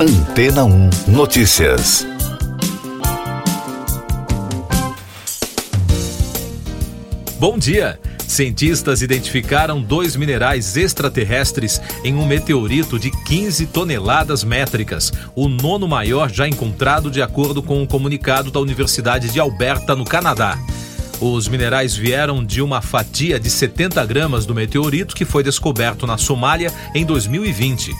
Antena 1 Notícias. Bom dia! Cientistas identificaram dois minerais extraterrestres em um meteorito de 15 toneladas métricas, o nono maior já encontrado, de acordo com um comunicado da Universidade de Alberta, no Canadá. Os minerais vieram de uma fatia de 70 gramas do meteorito que foi descoberto na Somália em 2020.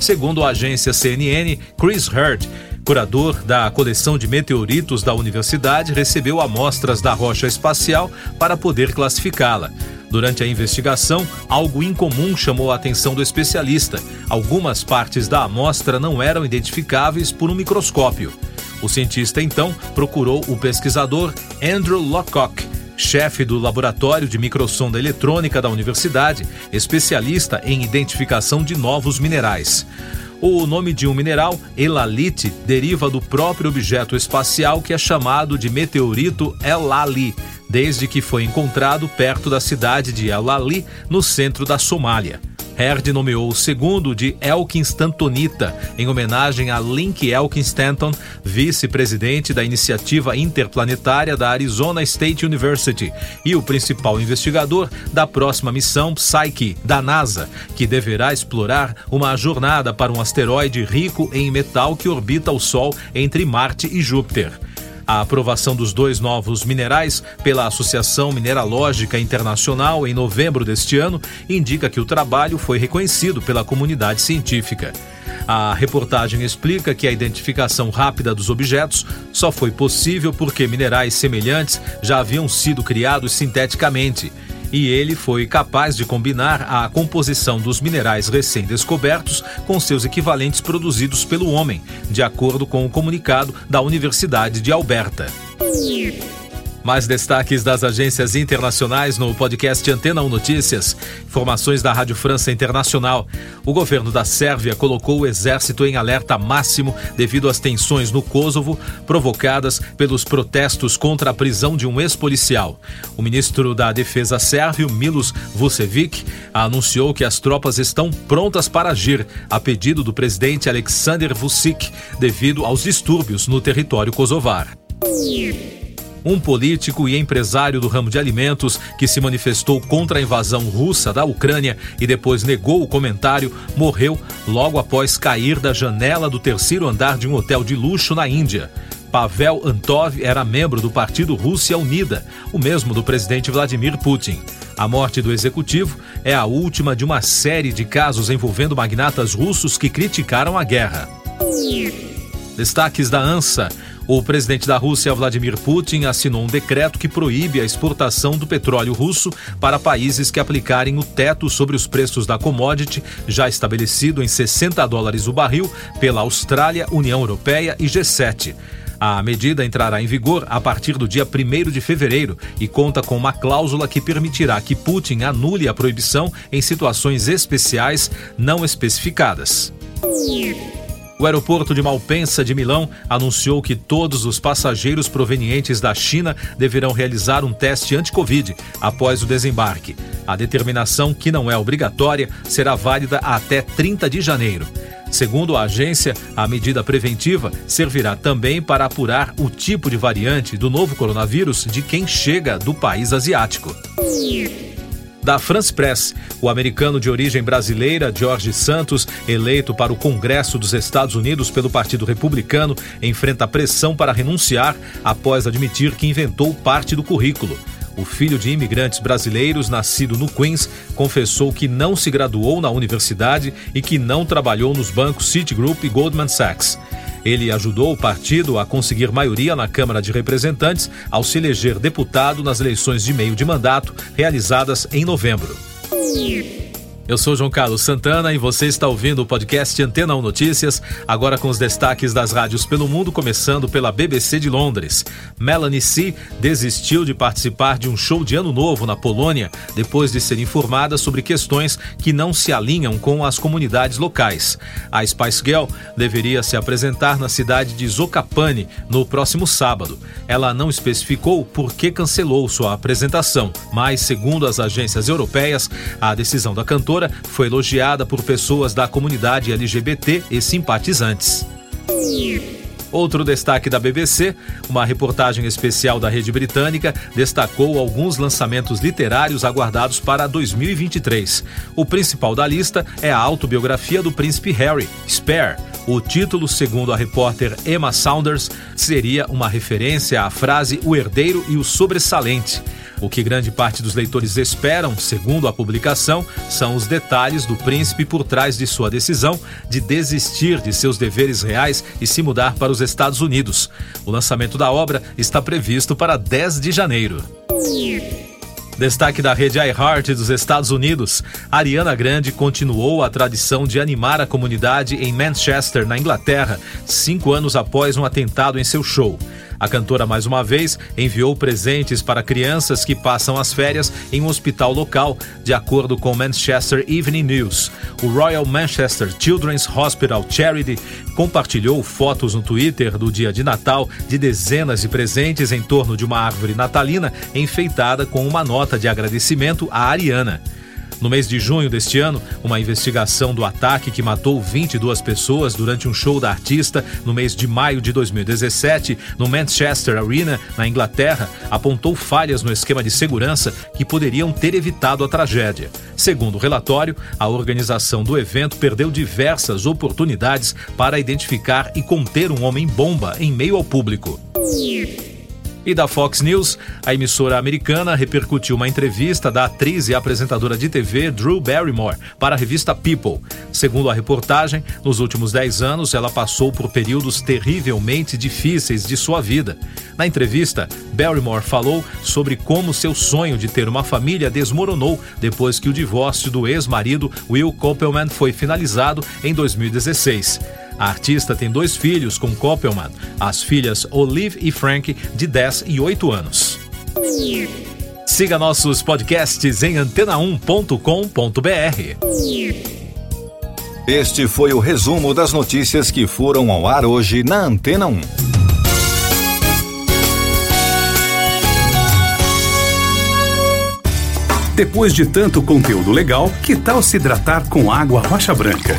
Segundo a agência CNN, Chris Hurd, curador da coleção de meteoritos da universidade, recebeu amostras da rocha espacial para poder classificá-la. Durante a investigação, algo incomum chamou a atenção do especialista. Algumas partes da amostra não eram identificáveis por um microscópio. O cientista então procurou o pesquisador Andrew Lockock, chefe do Laboratório de Microsonda Eletrônica da universidade, especialista em identificação de novos minerais. O nome de um mineral, elalite, deriva do próprio objeto espacial que é chamado de meteorito El-Ali, desde que foi encontrado perto da cidade de El-Ali, no centro da Somália. Herd nomeou o segundo de Elkin Stantonita, em homenagem a Link Elkin Stanton, vice-presidente da iniciativa interplanetária da Arizona State University e o principal investigador da próxima missão Psyche, da NASA, que deverá explorar uma jornada para um asteroide rico em metal que orbita o Sol entre Marte e Júpiter. A aprovação dos dois novos minerais pela Associação Mineralógica Internacional em novembro deste ano indica que o trabalho foi reconhecido pela comunidade científica. A reportagem explica que a identificação rápida dos objetos só foi possível porque minerais semelhantes já haviam sido criados sinteticamente e ele foi capaz de combinar a composição dos minerais recém-descobertos com seus equivalentes produzidos pelo homem, de acordo com o comunicado da Universidade de Alberta. Mais destaques das agências internacionais no podcast Antena 1 Notícias. Informações da Rádio França Internacional. O governo da Sérvia colocou o exército em alerta máximo devido às tensões no Kosovo provocadas pelos protestos contra a prisão de um ex-policial. O ministro da Defesa sérvio, Milos Vucevic, anunciou que as tropas estão prontas para agir, a pedido do presidente Aleksandar Vucic, devido aos distúrbios no território kosovar um político e empresário do ramo de alimentos que se manifestou contra a invasão russa da Ucrânia e depois negou o comentário, morreu logo após cair da janela do terceiro andar de um hotel de luxo na Índia. Pavel Antov era membro do partido Rússia Unida, o mesmo do presidente Vladimir Putin. A morte do executivo é a última de uma série de casos envolvendo magnatas russos que criticaram a guerra. Destaques da ANSA. O presidente da Rússia, Vladimir Putin, assinou um decreto que proíbe a exportação do petróleo russo para países que aplicarem o teto sobre os preços da commodity, já estabelecido em 60 dólares o barril pela Austrália, União Europeia e G7. A medida entrará em vigor a partir do dia 1 de fevereiro e conta com uma cláusula que permitirá que Putin anule a proibição em situações especiais não especificadas. O aeroporto de Malpensa de Milão anunciou que todos os passageiros provenientes da China deverão realizar um teste anti-Covid após o desembarque. A determinação, que não é obrigatória, será válida até 30 de janeiro. Segundo a agência, a medida preventiva servirá também para apurar o tipo de variante do novo coronavírus de quem chega do país asiático da France Press. O americano de origem brasileira, George Santos, eleito para o Congresso dos Estados Unidos pelo Partido Republicano, enfrenta pressão para renunciar após admitir que inventou parte do currículo. O filho de imigrantes brasileiros, nascido no Queens, confessou que não se graduou na universidade e que não trabalhou nos bancos Citigroup e Goldman Sachs. Ele ajudou o partido a conseguir maioria na Câmara de Representantes ao se eleger deputado nas eleições de meio de mandato realizadas em novembro. Eu sou João Carlos Santana e você está ouvindo o podcast Antena 1 Notícias, agora com os destaques das rádios pelo mundo, começando pela BBC de Londres. Melanie C. desistiu de participar de um show de Ano Novo na Polônia depois de ser informada sobre questões que não se alinham com as comunidades locais. A Spice Girl deveria se apresentar na cidade de Zokapane no próximo sábado. Ela não especificou por que cancelou sua apresentação, mas, segundo as agências europeias, a decisão da cantora cantora foi elogiada por pessoas da comunidade LGBT e simpatizantes. Outro destaque da BBC, uma reportagem especial da rede britânica destacou alguns lançamentos literários aguardados para 2023. O principal da lista é a autobiografia do príncipe Harry, Spare. O título, segundo a repórter Emma Saunders, seria uma referência à frase O Herdeiro e o Sobressalente. O que grande parte dos leitores esperam, segundo a publicação, são os detalhes do príncipe por trás de sua decisão de desistir de seus deveres reais e se mudar para os Estados Unidos. O lançamento da obra está previsto para 10 de janeiro. Destaque da rede iHeart dos Estados Unidos, Ariana Grande continuou a tradição de animar a comunidade em Manchester, na Inglaterra, cinco anos após um atentado em seu show. A cantora, mais uma vez, enviou presentes para crianças que passam as férias em um hospital local, de acordo com o Manchester Evening News. O Royal Manchester Children's Hospital Charity compartilhou fotos no Twitter do dia de Natal de dezenas de presentes em torno de uma árvore natalina enfeitada com uma nota de agradecimento à Ariana. No mês de junho deste ano, uma investigação do ataque que matou 22 pessoas durante um show da artista no mês de maio de 2017 no Manchester Arena, na Inglaterra, apontou falhas no esquema de segurança que poderiam ter evitado a tragédia. Segundo o relatório, a organização do evento perdeu diversas oportunidades para identificar e conter um homem-bomba em meio ao público. E da Fox News, a emissora americana repercutiu uma entrevista da atriz e apresentadora de TV Drew Barrymore para a revista People. Segundo a reportagem, nos últimos 10 anos ela passou por períodos terrivelmente difíceis de sua vida. Na entrevista, Barrymore falou sobre como seu sonho de ter uma família desmoronou depois que o divórcio do ex-marido Will Koppelman foi finalizado em 2016. A artista tem dois filhos com Koppelman, as filhas Olive e Frank, de 10 e 8 anos. Siga nossos podcasts em antena1.com.br. Este foi o resumo das notícias que foram ao ar hoje na Antena 1. Depois de tanto conteúdo legal, que tal se hidratar com água rocha branca?